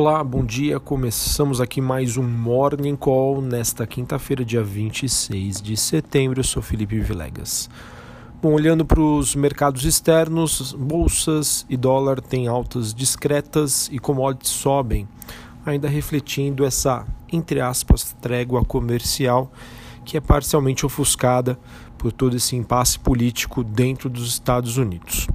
Olá, bom dia. Começamos aqui mais um Morning Call nesta quinta-feira, dia 26 de setembro. Eu sou Felipe Vilegas. Bom, olhando para os mercados externos, bolsas e dólar têm altas discretas e commodities sobem, ainda refletindo essa, entre aspas, trégua comercial que é parcialmente ofuscada por todo esse impasse político dentro dos Estados Unidos.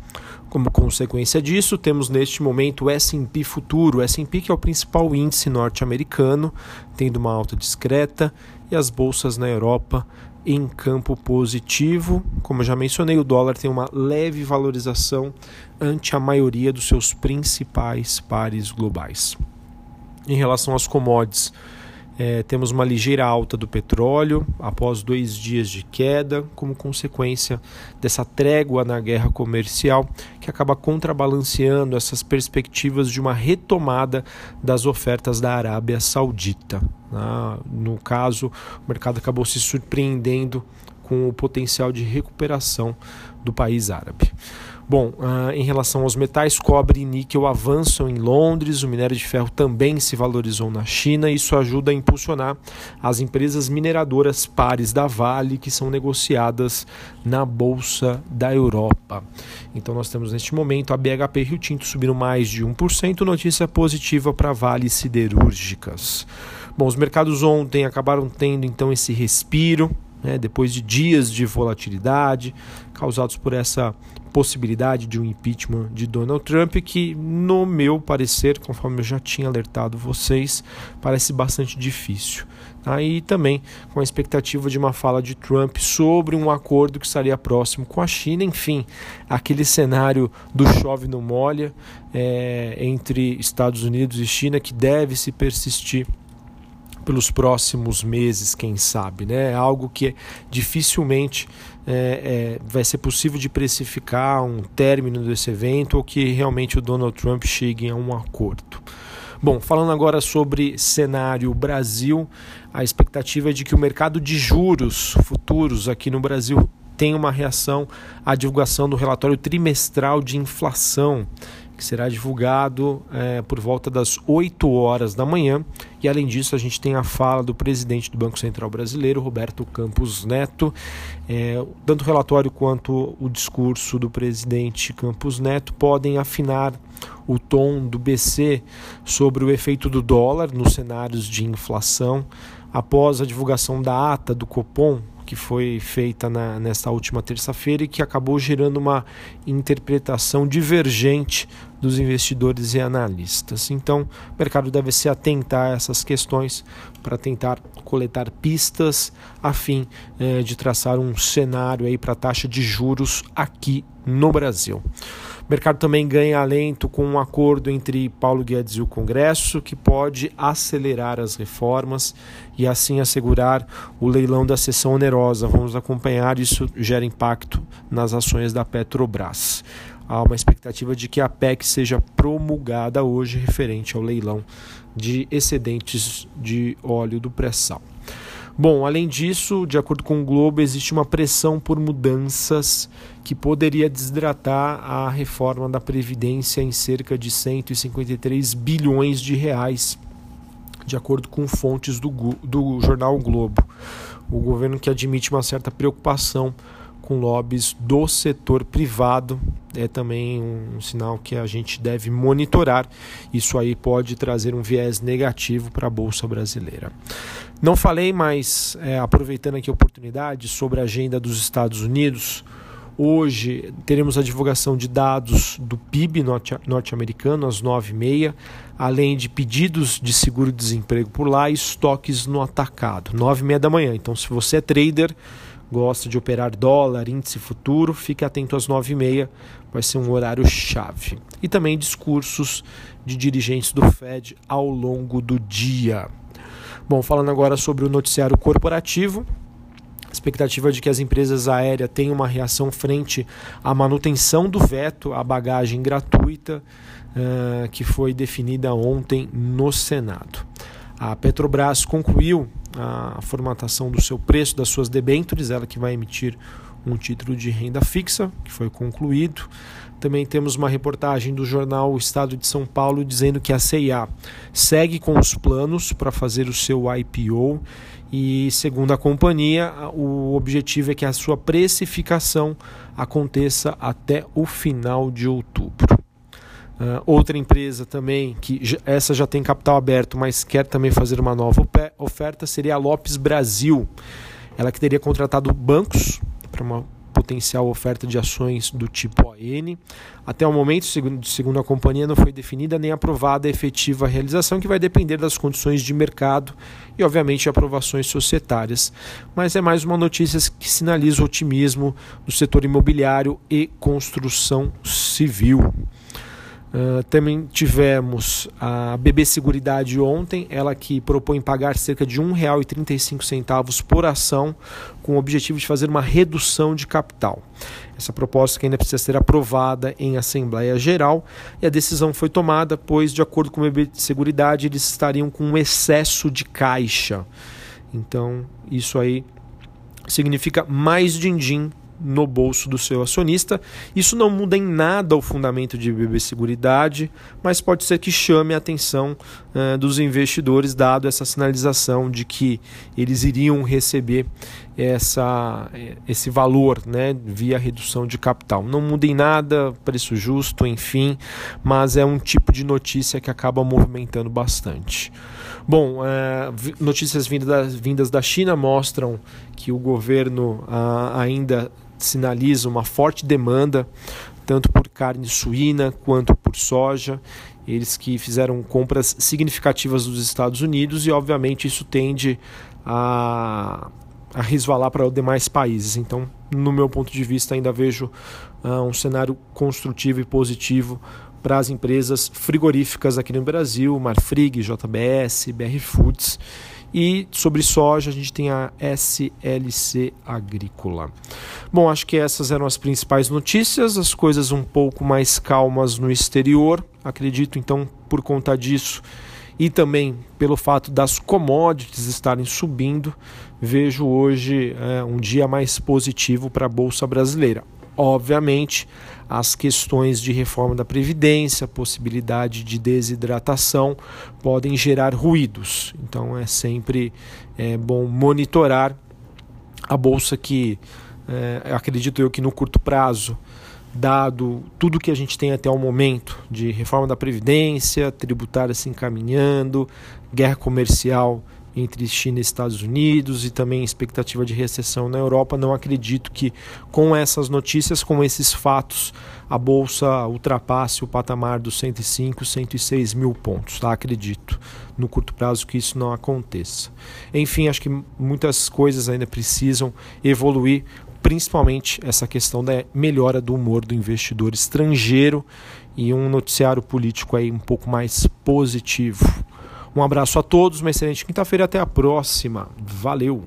Como consequência disso, temos neste momento o S&P futuro, o S&P que é o principal índice norte-americano, tendo uma alta discreta, e as bolsas na Europa em campo positivo. Como eu já mencionei, o dólar tem uma leve valorização ante a maioria dos seus principais pares globais. Em relação às commodities, é, temos uma ligeira alta do petróleo após dois dias de queda, como consequência dessa trégua na guerra comercial, que acaba contrabalanceando essas perspectivas de uma retomada das ofertas da Arábia Saudita. Né? No caso, o mercado acabou se surpreendendo com o potencial de recuperação do país árabe. Bom, uh, em relação aos metais, cobre e níquel avançam em Londres, o minério de ferro também se valorizou na China, isso ajuda a impulsionar as empresas mineradoras pares da Vale, que são negociadas na Bolsa da Europa. Então nós temos neste momento a BHP Rio Tinto subindo mais de 1%, notícia positiva para Vale Siderúrgicas. Bom, os mercados ontem acabaram tendo então esse respiro, né, depois de dias de volatilidade causados por essa possibilidade de um impeachment de Donald Trump, que, no meu parecer, conforme eu já tinha alertado vocês, parece bastante difícil. Tá? também com a expectativa de uma fala de Trump sobre um acordo que estaria próximo com a China, enfim, aquele cenário do chove no molha é, entre Estados Unidos e China que deve se persistir pelos próximos meses, quem sabe, né? É algo que dificilmente é, é, vai ser possível de precificar um término desse evento ou que realmente o Donald Trump chegue a um acordo. Bom, falando agora sobre cenário Brasil, a expectativa é de que o mercado de juros futuros aqui no Brasil tenha uma reação à divulgação do relatório trimestral de inflação que será divulgado é, por volta das 8 horas da manhã. E além disso, a gente tem a fala do presidente do Banco Central Brasileiro, Roberto Campos Neto. É, tanto o relatório quanto o discurso do presidente Campos Neto podem afinar o tom do BC sobre o efeito do dólar nos cenários de inflação após a divulgação da ata do Copom que foi feita na, nesta última terça-feira e que acabou gerando uma interpretação divergente dos investidores e analistas. Então, o mercado deve se atentar a essas questões para tentar coletar pistas a fim eh, de traçar um cenário aí para a taxa de juros aqui no Brasil. O mercado também ganha alento com um acordo entre Paulo Guedes e o Congresso que pode acelerar as reformas e assim assegurar o leilão da sessão onerosa. Vamos acompanhar, isso gera impacto nas ações da Petrobras. Há uma expectativa de que a PEC seja promulgada hoje referente ao leilão de excedentes de óleo do pré-sal. Bom, além disso, de acordo com o Globo, existe uma pressão por mudanças que poderia desidratar a reforma da Previdência em cerca de 153 bilhões de reais, de acordo com fontes do, do jornal Globo. O governo que admite uma certa preocupação com lobbies do setor privado é também um sinal que a gente deve monitorar. Isso aí pode trazer um viés negativo para a Bolsa Brasileira. Não falei, mas é, aproveitando aqui a oportunidade sobre a agenda dos Estados Unidos. Hoje teremos a divulgação de dados do PIB norte-americano às 9h30, além de pedidos de seguro-desemprego por lá e estoques no atacado, 9h30 da manhã. Então, se você é trader, gosta de operar dólar, índice futuro, fique atento às 9h30, vai ser um horário chave. E também discursos de dirigentes do Fed ao longo do dia. Bom, falando agora sobre o noticiário corporativo, expectativa de que as empresas aéreas tenham uma reação frente à manutenção do veto à bagagem gratuita uh, que foi definida ontem no Senado. A Petrobras concluiu a formatação do seu preço das suas debêntures, ela que vai emitir um título de renda fixa, que foi concluído. Também temos uma reportagem do jornal Estado de São Paulo dizendo que a CIA segue com os planos para fazer o seu IPO e, segundo a companhia, o objetivo é que a sua precificação aconteça até o final de outubro. Uh, outra empresa também, que essa já tem capital aberto, mas quer também fazer uma nova oferta, seria a Lopes Brasil. Ela que teria contratado bancos para uma potencial oferta de ações do tipo ON. Até o momento, segundo, segundo a companhia, não foi definida nem aprovada a efetiva realização, que vai depender das condições de mercado e, obviamente, aprovações societárias. Mas é mais uma notícia que sinaliza o otimismo do setor imobiliário e construção civil. Uh, também tivemos a BB Seguridade ontem, ela que propõe pagar cerca de R$ 1,35 por ação, com o objetivo de fazer uma redução de capital. Essa proposta que ainda precisa ser aprovada em Assembleia Geral e a decisão foi tomada, pois, de acordo com a BB Seguridade, eles estariam com um excesso de caixa. Então, isso aí significa mais din-din no bolso do seu acionista. Isso não muda em nada o fundamento de BB Seguridade, mas pode ser que chame a atenção uh, dos investidores, dado essa sinalização de que eles iriam receber essa, esse valor né, via redução de capital. Não muda em nada, preço justo, enfim, mas é um tipo de notícia que acaba movimentando bastante. Bom, é, notícias vindas da, vindas da China mostram que o governo ah, ainda sinaliza uma forte demanda tanto por carne suína quanto por soja. Eles que fizeram compras significativas dos Estados Unidos e, obviamente, isso tende a, a resvalar para os demais países. Então, no meu ponto de vista, ainda vejo uh, um cenário construtivo e positivo para as empresas frigoríficas aqui no Brasil, Marfrig, JBS, BR Foods e sobre soja, a gente tem a SLC Agrícola. Bom, acho que essas eram as principais notícias, as coisas um pouco mais calmas no exterior. Acredito então, por conta disso e também pelo fato das commodities estarem subindo, vejo hoje é, um dia mais positivo para a Bolsa Brasileira. Obviamente, as questões de reforma da Previdência, possibilidade de desidratação, podem gerar ruídos. Então é sempre é, bom monitorar a Bolsa que é, acredito eu que no curto prazo, dado tudo que a gente tem até o momento de reforma da Previdência, tributária se encaminhando, guerra comercial entre China e Estados Unidos e também expectativa de recessão na Europa. Não acredito que com essas notícias, com esses fatos, a bolsa ultrapasse o patamar dos 105, 106 mil pontos. Tá? Acredito no curto prazo que isso não aconteça. Enfim, acho que muitas coisas ainda precisam evoluir, principalmente essa questão da melhora do humor do investidor estrangeiro e um noticiário político aí um pouco mais positivo. Um abraço a todos, uma excelente quinta-feira, até a próxima. Valeu!